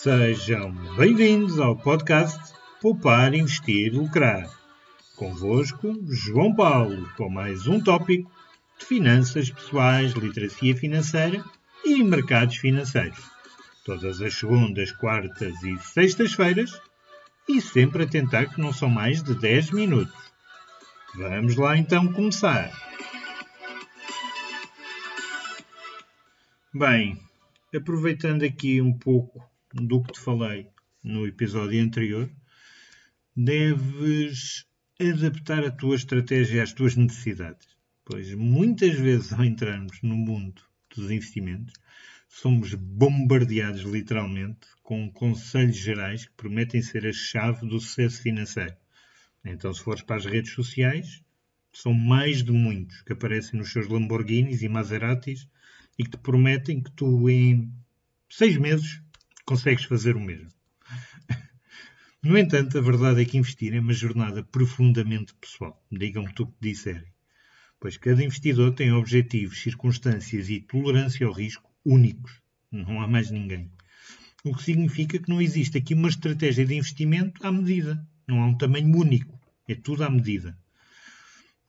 Sejam bem-vindos ao podcast Poupar, Investir, Lucrar. Convosco, João Paulo, com mais um tópico de finanças pessoais, literacia financeira e mercados financeiros. Todas as segundas, quartas e sextas-feiras e sempre a tentar que não são mais de 10 minutos. Vamos lá então começar. Bem, aproveitando aqui um pouco do que te falei no episódio anterior, deves adaptar a tua estratégia às tuas necessidades. Pois muitas vezes, ao entrarmos no mundo dos investimentos, somos bombardeados literalmente com conselhos gerais que prometem ser a chave do sucesso financeiro. Então, se fores para as redes sociais, são mais de muitos que aparecem nos seus Lamborghinis e Maseratis e que te prometem que tu, em seis meses, consegues fazer o mesmo. No entanto, a verdade é que investir é uma jornada profundamente pessoal. Digam-me tu que disserem. Pois cada investidor tem objetivos, circunstâncias e tolerância ao risco únicos. Não há mais ninguém. O que significa que não existe aqui uma estratégia de investimento à medida. Não há um tamanho único. É tudo à medida.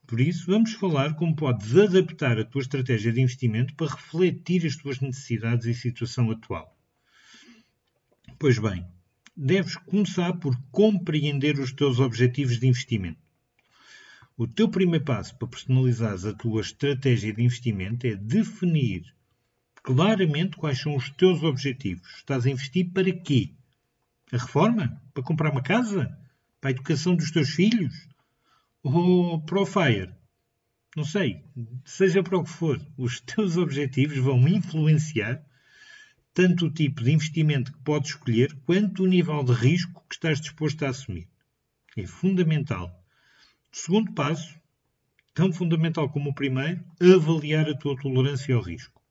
Por isso, vamos falar como podes adaptar a tua estratégia de investimento para refletir as tuas necessidades e situação atual. Pois bem, deves começar por compreender os teus objetivos de investimento. O teu primeiro passo para personalizares a tua estratégia de investimento é definir claramente quais são os teus objetivos. Estás a investir para quê? A reforma? Para comprar uma casa? Para a educação dos teus filhos? Ou para o FIRE? Não sei. Seja para o que for, os teus objetivos vão influenciar tanto o tipo de investimento que podes escolher, quanto o nível de risco que estás disposto a assumir. É fundamental. Segundo passo, tão fundamental como o primeiro, avaliar a tua tolerância ao risco.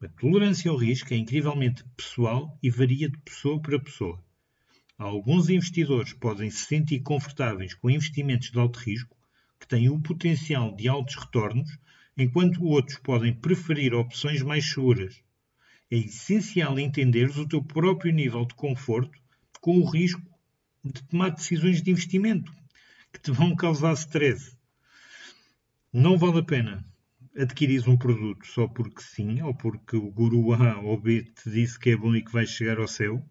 A tolerância ao risco é incrivelmente pessoal e varia de pessoa para pessoa. Alguns investidores podem se sentir confortáveis com investimentos de alto risco, que têm o potencial de altos retornos, enquanto outros podem preferir opções mais seguras, é essencial entenderes o teu próprio nível de conforto com o risco de tomar decisões de investimento que te vão causar stress. Não vale a pena adquirir um produto só porque sim, ou porque o guru A ou B te disse que é bom e que vais chegar ao céu,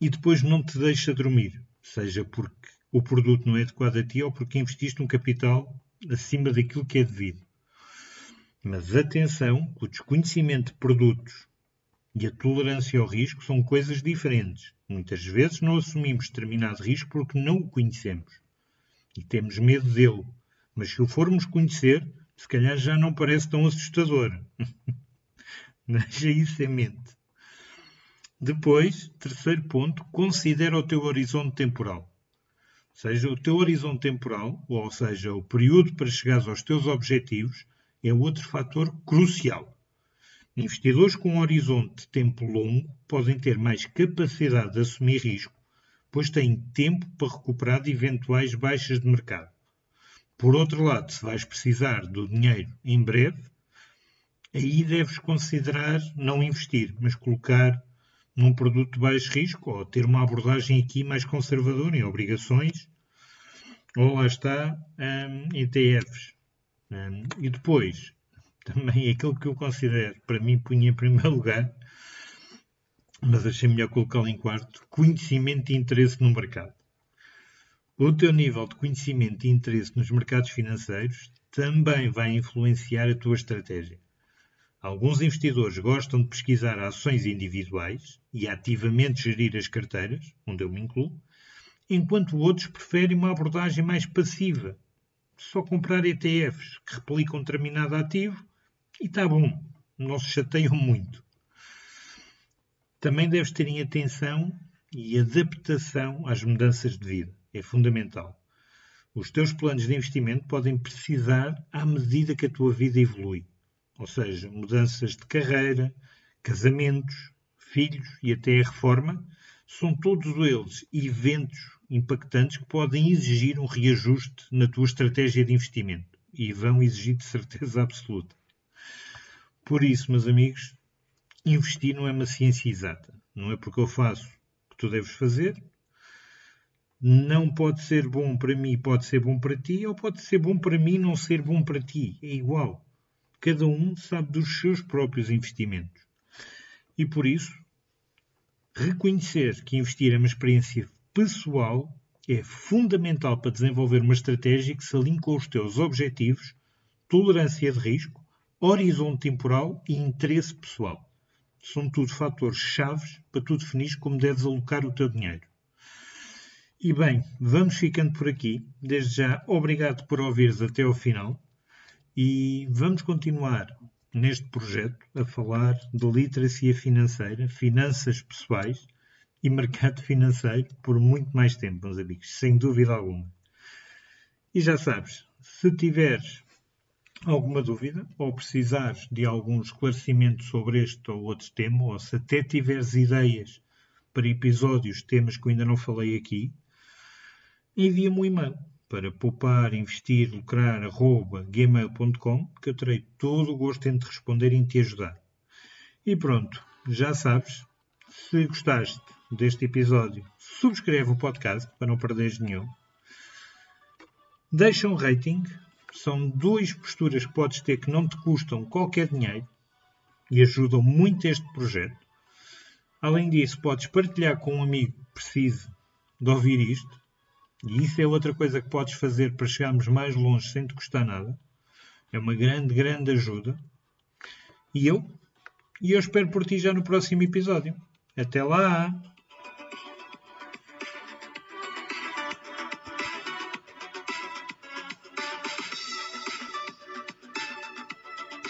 e depois não te deixa dormir, seja porque o produto não é adequado a ti ou porque investiste um capital acima daquilo que é devido. Mas atenção, o desconhecimento de produtos e a tolerância ao risco são coisas diferentes. Muitas vezes não assumimos determinado risco porque não o conhecemos e temos medo dele. Mas se o formos conhecer, se calhar já não parece tão assustador. Deixa isso em mente. Depois, terceiro ponto, considera o teu horizonte temporal. Ou seja, o teu horizonte temporal, ou seja, o período para chegares aos teus objetivos, é outro fator crucial. Investidores com um horizonte de tempo longo podem ter mais capacidade de assumir risco, pois têm tempo para recuperar de eventuais baixas de mercado. Por outro lado, se vais precisar do dinheiro em breve, aí deves considerar não investir, mas colocar num produto de baixo risco ou ter uma abordagem aqui mais conservadora em obrigações ou lá está um, ETFs. Um, e depois, também aquilo que eu considero, para mim, punha em primeiro lugar, mas achei melhor colocá-lo em quarto, conhecimento e interesse no mercado. O teu nível de conhecimento e interesse nos mercados financeiros também vai influenciar a tua estratégia. Alguns investidores gostam de pesquisar ações individuais e ativamente gerir as carteiras, onde eu me incluo, enquanto outros preferem uma abordagem mais passiva, só comprar ETFs que replicam determinado ativo e está bom, não se chateiam muito. Também deves ter em atenção e adaptação às mudanças de vida. É fundamental. Os teus planos de investimento podem precisar à medida que a tua vida evolui. Ou seja, mudanças de carreira, casamentos, filhos e até a reforma, são todos eles eventos impactantes que podem exigir um reajuste na tua estratégia de investimento e vão exigir de certeza absoluta. Por isso, meus amigos, investir não é uma ciência exata. Não é porque eu faço que tu deves fazer. Não pode ser bom para mim, pode ser bom para ti, ou pode ser bom para mim não ser bom para ti. É igual. Cada um sabe dos seus próprios investimentos. E por isso, reconhecer que investir é uma experiência pessoal é fundamental para desenvolver uma estratégia que se alinhe com os teus objetivos, tolerância de risco, horizonte temporal e interesse pessoal. São tudo fatores chaves para tu definir como deves alocar o teu dinheiro. E bem, vamos ficando por aqui. Desde já, obrigado por ouvires até ao final. E vamos continuar neste projeto a falar de literacia financeira, finanças pessoais e mercado financeiro por muito mais tempo, meus amigos, sem dúvida alguma. E já sabes, se tiveres alguma dúvida ou precisares de algum esclarecimento sobre este ou outro tema, ou se até tiveres ideias para episódios, temas que eu ainda não falei aqui, envia-me um e-mail para poupar, investir, lucrar, arroba, gmail.com, que eu terei todo o gosto em te responder e em te ajudar. E pronto, já sabes, se gostaste deste episódio, subscreve o podcast para não perderes nenhum. Deixa um rating, são duas posturas que podes ter que não te custam qualquer dinheiro e ajudam muito este projeto. Além disso, podes partilhar com um amigo que precise de ouvir isto e isso é outra coisa que podes fazer para chegarmos mais longe sem te custar nada. É uma grande, grande ajuda. E eu? E eu espero por ti já no próximo episódio. Até lá!